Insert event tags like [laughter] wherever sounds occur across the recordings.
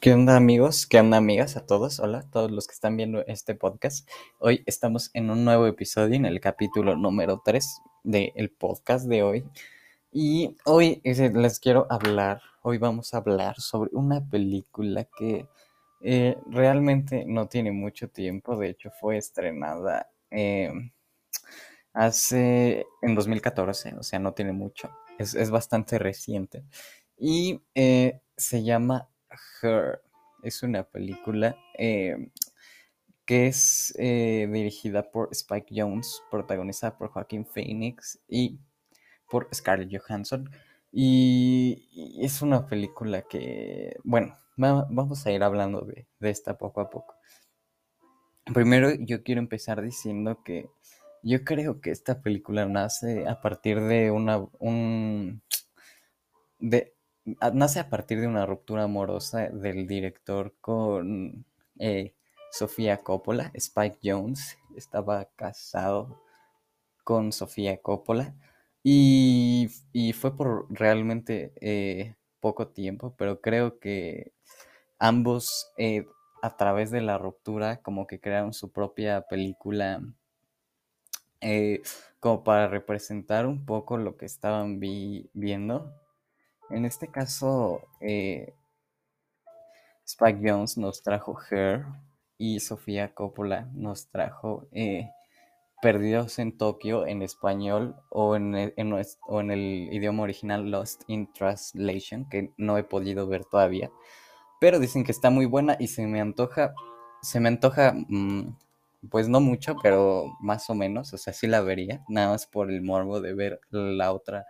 ¿Qué onda amigos? ¿Qué onda amigas? A todos, hola, todos los que están viendo este podcast. Hoy estamos en un nuevo episodio, en el capítulo número 3 del podcast de hoy. Y hoy les quiero hablar, hoy vamos a hablar sobre una película que eh, realmente no tiene mucho tiempo, de hecho fue estrenada em, hace en 2014, o sea, no tiene mucho, es, bastante reciente. Y eh, se llama Her. Es una película eh, que es eh, dirigida por Spike Jones, protagonizada por Joaquin Phoenix y por Scarlett Johansson. Y, es una película que, bueno, vamos a ir hablando de, de esta poco a poco. Primero yo quiero empezar diciendo que yo creo que esta película nace a partir de una, un, de, nace a partir de una ruptura amorosa del director con eh, Sofía Coppola. Spike Jones estaba casado con Sofía Coppola y, fue por realmente eh, poco tiempo, pero creo que ambos eh, a través de la ruptura como que crearon su propia película como para representar un poco lo que estaban viendo en este caso, eh, Spike Jones nos trajo Her y Sofía Coppola nos trajo eh, Perdidos en Tokio en español o en, el, o en el idioma original Lost in Translation, que no he podido ver todavía. Pero dicen que está muy buena y se me antoja, se me antoja, mm, pues no mucho, pero más o menos, o sea, sí la vería, nada más por el morbo de ver la otra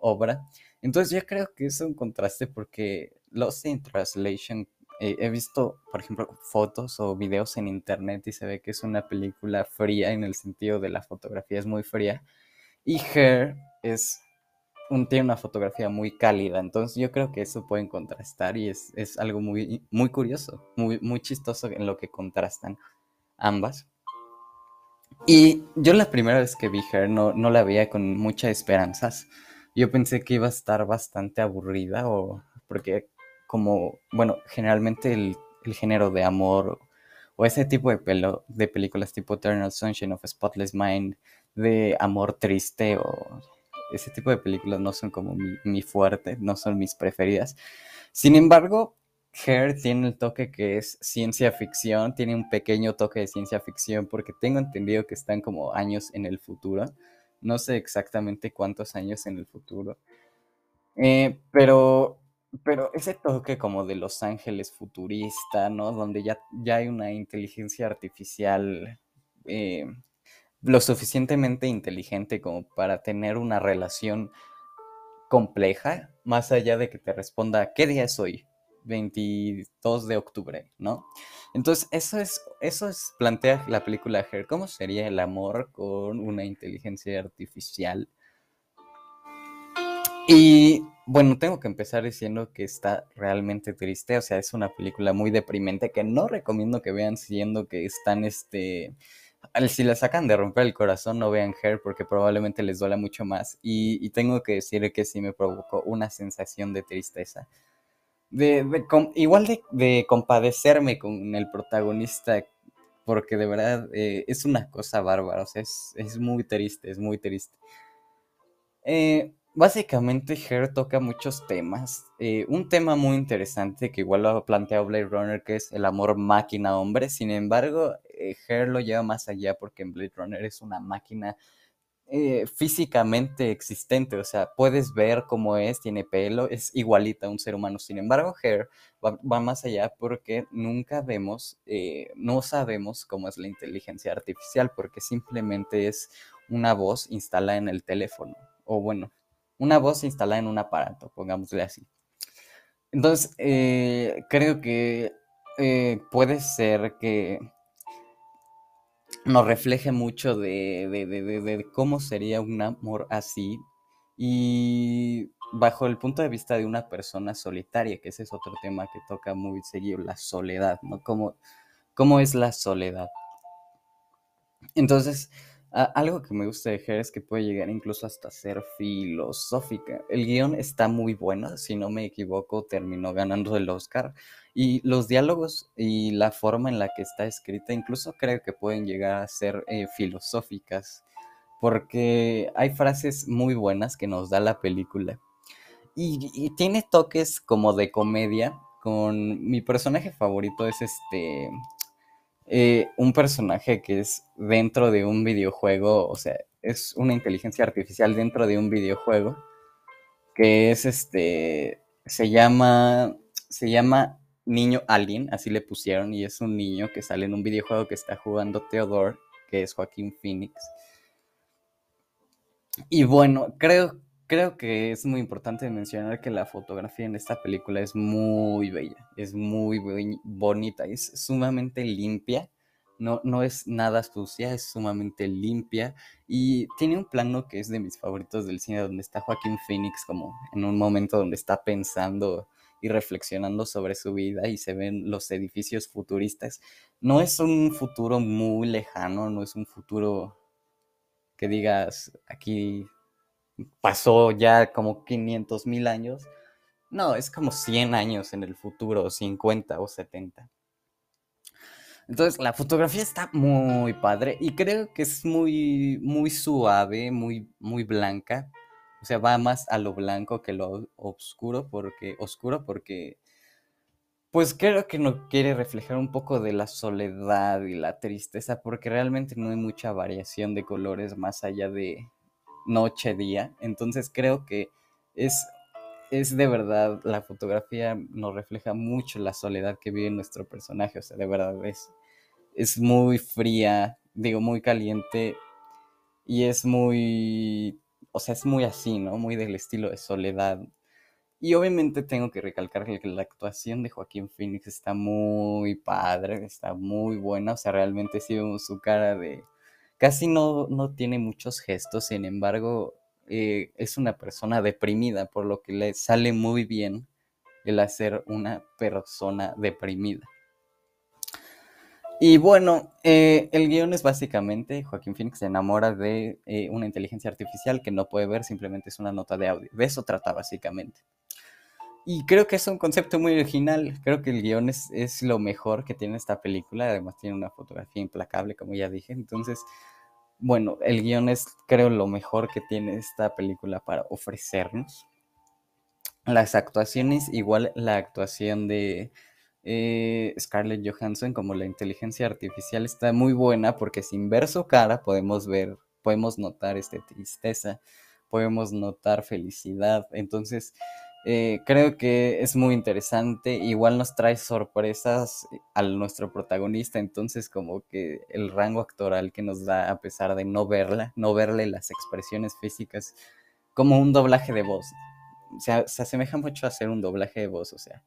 obra. Entonces yo creo que es un contraste porque Lost in Translation, eh, he visto, por ejemplo, fotos o videos en internet y se ve que es una película fría en el sentido de la fotografía es muy fría. Y Her es un, tiene una fotografía muy cálida, entonces yo creo que eso pueden contrastar y es, algo muy, muy curioso, muy, muy chistoso en lo que contrastan ambas. Y yo la primera vez que vi Her no, no la veía con muchas esperanzas yo pensé que iba a estar bastante aburrida o porque como, bueno, generalmente el, género de amor o ese tipo de, pelo, de películas tipo Eternal Sunshine of a Spotless Mind, de amor triste o ese tipo de películas no son como mi, mi fuerte, no son mis preferidas. Sin embargo, Hair tiene el toque que es ciencia ficción, tiene un pequeño toque de ciencia ficción porque tengo entendido que están como años en el futuro. No sé exactamente cuántos años en el futuro. Eh, pero, pero ese toque como de Los Ángeles futurista, ¿no? Donde ya, ya hay una inteligencia artificial eh, lo suficientemente inteligente como para tener una relación compleja, más allá de que te responda, ¿qué día es hoy? 22 de octubre, ¿no? Entonces, eso es, eso es, plantea la película Her, ¿cómo sería el amor con una inteligencia artificial? Y bueno, tengo que empezar diciendo que está realmente triste, o sea, es una película muy deprimente que no recomiendo que vean siendo que están, este, si la sacan de romper el corazón, no vean Her porque probablemente les duela mucho más. Y, y tengo que decir que sí me provocó una sensación de tristeza de, igual de, compadecerme con el protagonista, porque de verdad eh, es una cosa bárbara, o sea, es, muy triste, es muy triste. Eh, básicamente, Her toca muchos temas. Eh, un tema muy interesante que igual lo ha planteado Blade Runner, que es el amor máquina-hombre. Sin embargo, Her lo lleva más allá porque en Blade Runner es una máquina eh, físicamente existente, o sea, puedes ver cómo es, tiene pelo, es igualita a un ser humano. Sin embargo, Hair va, más allá porque nunca vemos, eh, no sabemos cómo es la inteligencia artificial, porque simplemente es una voz instalada en el teléfono, o bueno, una voz instalada en un aparato, pongámosle así. Entonces, eh, creo que puede ser que nos refleje mucho de, cómo sería un amor así y bajo el punto de vista de una persona solitaria, que ese es otro tema que toca muy seguido, la soledad, ¿no? ¿Cómo, cómo es la soledad? Entonces, algo que me gusta de es que puede llegar incluso hasta ser filosófica. El guion está muy bueno, si no me equivoco, terminó ganando el Oscar. Y los diálogos y la forma en la que está escrita, incluso creo que pueden llegar a ser eh, filosóficas, porque hay frases muy buenas que nos da la película. Y, tiene toques como de comedia, con mi personaje favorito es este eh, un personaje que es dentro de un videojuego, o sea, es una inteligencia artificial dentro de un videojuego, que es este, se llama, se llama Niño Alien, así le pusieron, y es un niño que sale en un videojuego que está jugando Theodore, que es Joaquín Phoenix. Y bueno, creo, creo que es muy importante mencionar que la fotografía en esta película es muy bella, es muy bonita, es sumamente limpia. No, no es nada sucia, es sumamente limpia y tiene un plano que es de mis favoritos del cine, donde está Joaquín Phoenix como en un momento donde está pensando y reflexionando sobre su vida y se ven los edificios futuristas. No es un futuro muy lejano, no es un futuro que digas aquí pasó ya como 500 mil años. No, es como 100 años en el futuro, 50 o 70. Entonces, la fotografía está muy padre y creo que es muy, muy suave, muy, muy blanca. O sea, va más a lo blanco que lo oscuro, porque, oscuro porque, pues creo que no quiere reflejar un poco de la soledad y la tristeza, porque realmente no hay mucha variación de colores más allá de, noche, día. Entonces creo que es, es de verdad, la fotografía nos refleja mucho la soledad que vive nuestro personaje. O sea, de verdad es, es muy fría, digo, muy caliente y es muy, o sea, es muy así, ¿no? Muy del estilo de soledad. Y obviamente tengo que recalcar que la actuación de Joaquín Phoenix está muy padre, está muy buena, o sea, realmente sí vemos su cara de, Casi no, no tiene muchos gestos, sin embargo, eh, es una persona deprimida, por lo que le sale muy bien el hacer una persona deprimida. Y bueno, eh, el guion es básicamente, Joaquín Phoenix se enamora de eh, una inteligencia artificial que no puede ver, simplemente es una nota de audio. De eso trata básicamente. Y creo que es un concepto muy original, creo que el guion es, es lo mejor que tiene esta película, además tiene una fotografía implacable, como ya dije, entonces bueno, el guion es creo lo mejor que tiene esta película para ofrecernos. Las actuaciones, igual la actuación de eh, Scarlett Johansson como la inteligencia artificial está muy buena porque sin ver su cara podemos ver, podemos notar esta tristeza, podemos notar felicidad. Entonces, eh, creo que es muy interesante. Igual nos trae sorpresas a nuestro protagonista. Entonces, como que el rango actoral que nos da, a pesar de no verla, no verle las expresiones físicas, como un doblaje de voz. O sea, se asemeja mucho a hacer un doblaje de voz. O sea,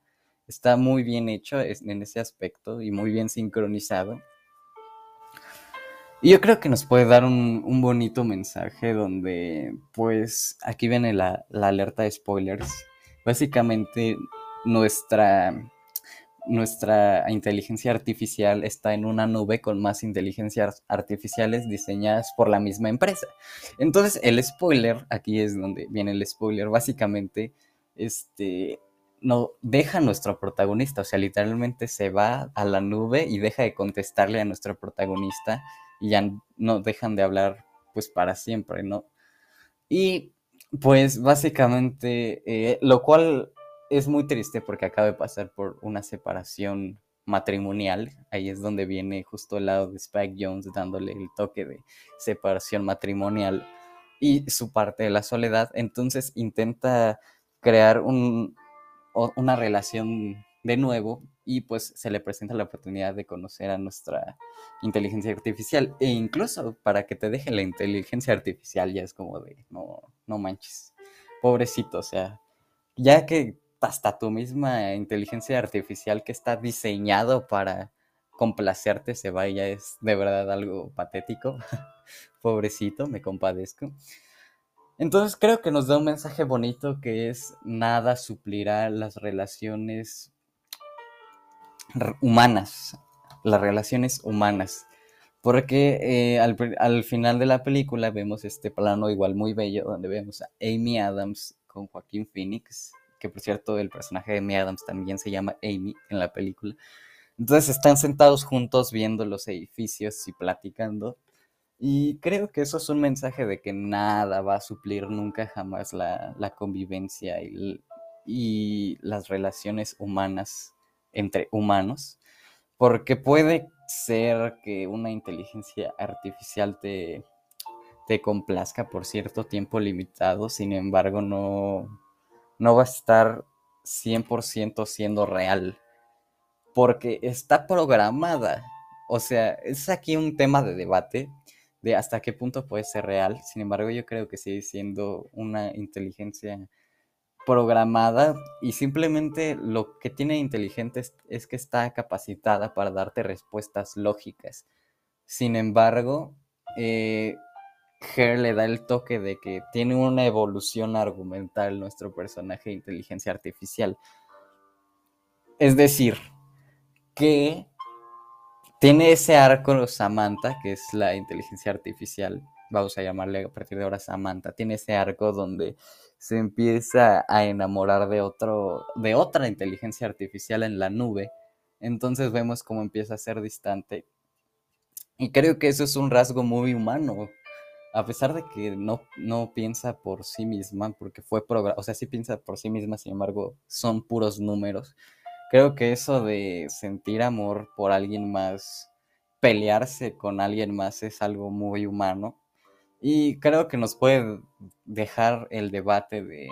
está muy bien hecho en ese aspecto y muy bien sincronizado. Y yo creo que nos puede dar un, bonito mensaje donde, pues, aquí viene la, la alerta de spoilers Básicamente nuestra, nuestra inteligencia artificial está en una nube con más inteligencias artificiales diseñadas por la misma empresa. Entonces, el spoiler, aquí es donde viene el spoiler, básicamente, este, no deja a nuestro protagonista, o sea, literalmente se va a la nube y deja de contestarle a nuestro protagonista y ya no dejan de hablar pues para siempre, ¿no? Y pues básicamente, eh, lo cual es muy triste porque acaba de pasar por una separación matrimonial. Ahí es donde viene justo el lado de Spike Jones dándole el toque de separación matrimonial y su parte de la soledad. Entonces intenta crear un, una relación de nuevo y pues se le presenta la oportunidad de conocer a nuestra inteligencia artificial e incluso para que te deje la inteligencia artificial ya es como de no, no manches, pobrecito, o sea, ya que hasta tu misma inteligencia artificial que está diseñado para complacerte se vaya es de verdad algo patético, [laughs] pobrecito, me compadezco. Entonces creo que nos da un mensaje bonito que es nada suplirá las relaciones humanas, las relaciones humanas. Porque eh, al, al, final de la película vemos este plano igual muy bello donde vemos a Amy Adams con Joaquín Phoenix, que por cierto el personaje de Amy Adams también se llama Amy en la película. Entonces están sentados juntos viendo los edificios y platicando. Y creo que eso es un mensaje de que nada va a suplir nunca jamás la, la convivencia y, y las relaciones humanas entre humanos. Porque puede ser que una inteligencia artificial te, te complazca por cierto tiempo limitado, sin embargo no, no va a estar 100% siendo real, porque está programada. O sea, es aquí un tema de debate de hasta qué punto puede ser real, sin embargo yo creo que sigue siendo una inteligencia programada y simplemente lo que tiene inteligente es, que está capacitada para darte respuestas lógicas. Sin embargo, eh, le da el toque de que tiene una evolución argumental nuestro personaje de inteligencia artificial. Es decir, que tiene ese arco Samantha, que es la inteligencia artificial, vamos a llamarle a partir de ahora Samantha, tiene ese arco donde se empieza a enamorar de otro, de otra inteligencia artificial en la nube. Entonces vemos cómo empieza a ser distante. Y creo que eso es un rasgo muy humano. A pesar de que no, no piensa por sí misma, porque fue programada, o sea, sí piensa por sí misma, sin embargo, son puros números. Creo que eso de sentir amor por alguien más, pelearse con alguien más es algo muy humano y creo que nos puede dejar el debate de,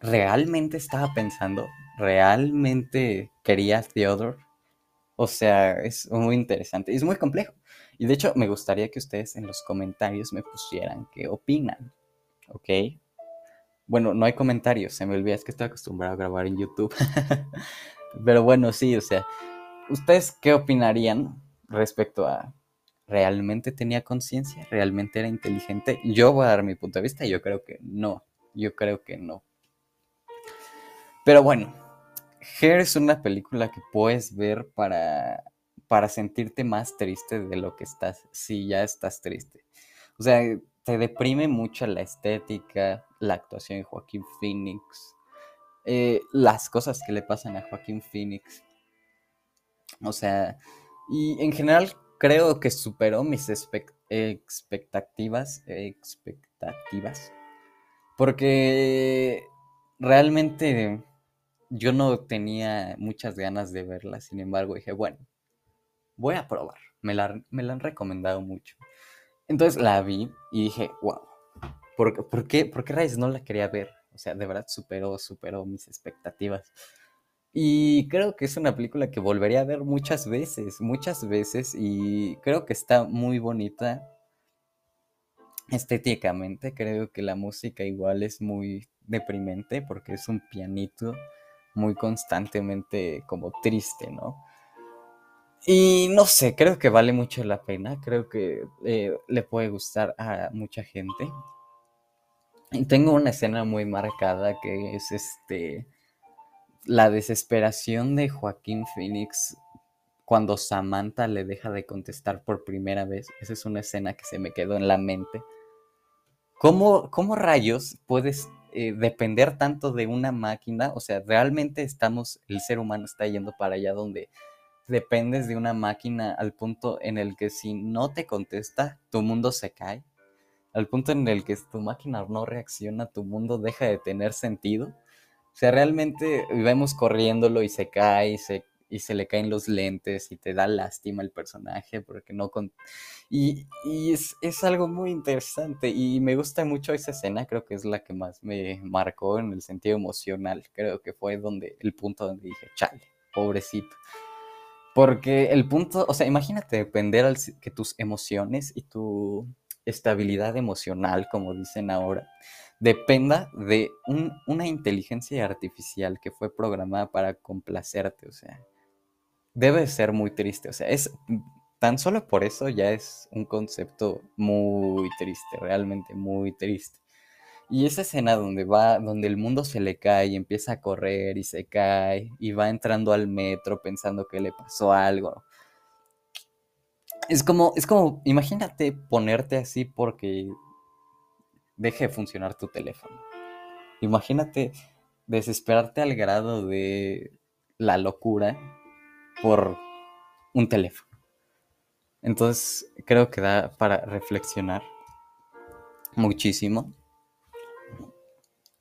¿realmente estaba pensando? ¿Realmente quería Theodore? O sea, es muy interesante. Es muy complejo. Y de hecho, me gustaría que ustedes en los comentarios me pusieran qué opinan. ¿Ok? Bueno, no hay comentarios. Se me olvida, es que estoy acostumbrado a grabar en YouTube. [laughs] Pero bueno, sí, o sea, ¿ustedes qué opinarían respecto a ¿realmente tenía conciencia? ¿Realmente era inteligente? Yo voy a dar mi punto de vista yo creo que no. Yo creo que no. Pero bueno, Hair es una película que puedes ver para, para sentirte más triste de lo que estás, si ya estás triste. O sea, te deprime mucho la estética, la actuación de Joaquín Phoenix, eh, las cosas que le pasan a Joaquín Phoenix. O sea, y en general creo que superó mis expectativas, expectativas, porque realmente yo no tenía muchas ganas de verla, sin embargo dije, bueno, voy a probar, me la, me la han recomendado mucho. Entonces la vi y dije, wow, ¿por, ¿por qué, ¿por qué no la quería ver? O sea, de verdad superó, superó mis expectativas. Y creo que es una película que volvería a ver muchas veces, muchas veces, y creo que está muy bonita estéticamente. Creo que la música igual es muy deprimente porque es un pianito muy constantemente como triste, ¿no? Y no sé, creo que vale mucho la pena, creo que eh, le puede gustar a mucha gente. Y tengo una escena muy marcada que es este la desesperación de Joaquín Phoenix cuando Samantha le deja de contestar por primera vez. Esa es una escena que se me quedó en la mente. ¿Cómo, cómo rayos puedes eh, depender tanto de una máquina? O sea, realmente estamos, el ser humano está yendo para allá donde dependes de una máquina al punto en el que si no te contesta, tu mundo se cae. Al punto en el que tu máquina no reacciona, tu mundo deja de tener sentido. O sea, realmente vemos corriéndolo y se cae y se, y se le caen los lentes y te da lástima el personaje porque no... Con... Y, y es, es, algo muy interesante y me gusta mucho esa escena, creo que es la que más me marcó en el sentido emocional, creo que fue donde el punto donde dije, chale, pobrecito. Porque el punto, o sea, imagínate depender al, que tus emociones y tu estabilidad emocional, como dicen ahora, dependa de una inteligencia artificial que fue programada para complacerte, o sea, debe ser muy triste, o sea, es tan solo por eso ya es un concepto muy triste, realmente muy triste. Y esa escena donde va, donde el mundo se le cae y empieza a correr y se cae y va entrando al metro pensando que le pasó algo. Es como, es como, imagínate ponerte así porque deje de funcionar tu teléfono. Imagínate desesperarte al grado de la locura por un teléfono. Entonces creo que da para reflexionar muchísimo.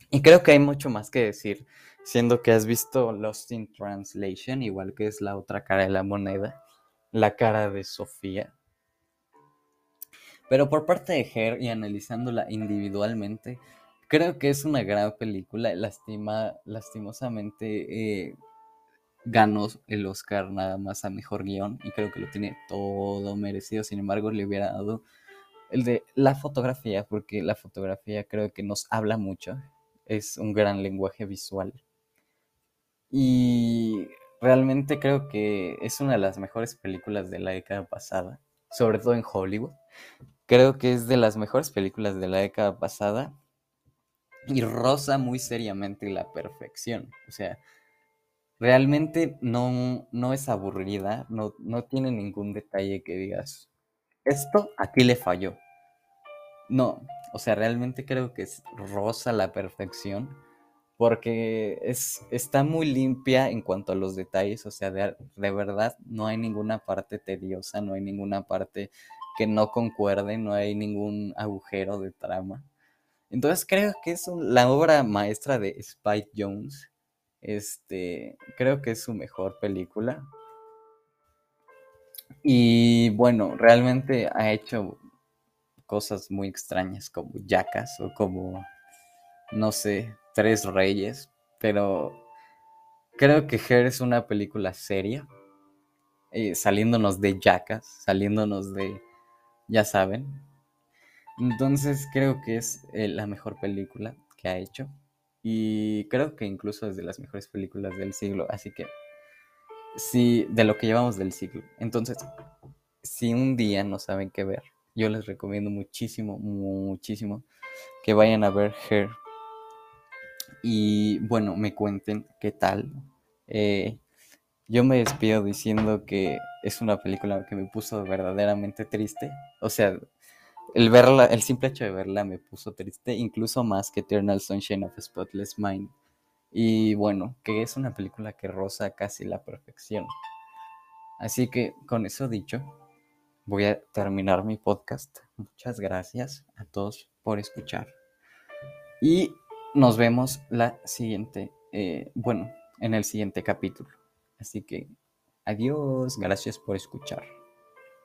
Y creo que hay mucho más que decir, siendo que has visto Lost in Translation, igual que es la otra cara de la moneda, la cara de Sofía. Pero por parte de Her y analizándola individualmente, creo que es una gran película. Lastima, lastimosamente eh, ganó el Oscar nada más a mejor guion y creo que lo tiene todo merecido. Sin embargo, le hubiera dado el de la fotografía, porque la fotografía creo que nos habla mucho. Es un gran lenguaje visual. Y realmente creo que es una de las mejores películas de la década pasada, sobre todo en Hollywood. Creo que es de las mejores películas de la década pasada y roza muy seriamente la perfección. O sea, realmente no, no es aburrida, no, no tiene ningún detalle que digas, esto aquí le falló. No, o sea, realmente creo que es rosa la perfección porque es, está muy limpia en cuanto a los detalles, o sea, de, de, verdad no hay ninguna parte tediosa, no hay ninguna parte que no concuerde, no hay ningún agujero de trama. Entonces creo que es un, la obra maestra de Spike Jones. Este, creo que es su mejor película. Y bueno, realmente ha hecho cosas muy extrañas como Jackas o como, no sé, Tres Reyes, pero creo que Her es una película seria, eh, saliéndonos de Jackas, saliéndonos de, ya saben. Entonces creo que es eh, la mejor película que ha hecho y creo que incluso es de las mejores películas del siglo, así que sí, de lo que llevamos del siglo. Entonces, si un día no saben qué ver, yo les recomiendo muchísimo, muchísimo que vayan a ver Her. Y bueno, me cuenten qué tal. Eh, yo me despido diciendo que es una película que me puso verdaderamente triste. O sea, el verla, el simple hecho de verla me puso triste, incluso más que Eternal Sunshine of Spotless Mind. Y bueno, que es una película que roza casi la perfección. Así que con eso dicho, voy a terminar mi podcast. Muchas gracias a todos por escuchar. Y nos vemos la siguiente, eh, bueno, en el siguiente capítulo. Así que adiós, gracias por escuchar.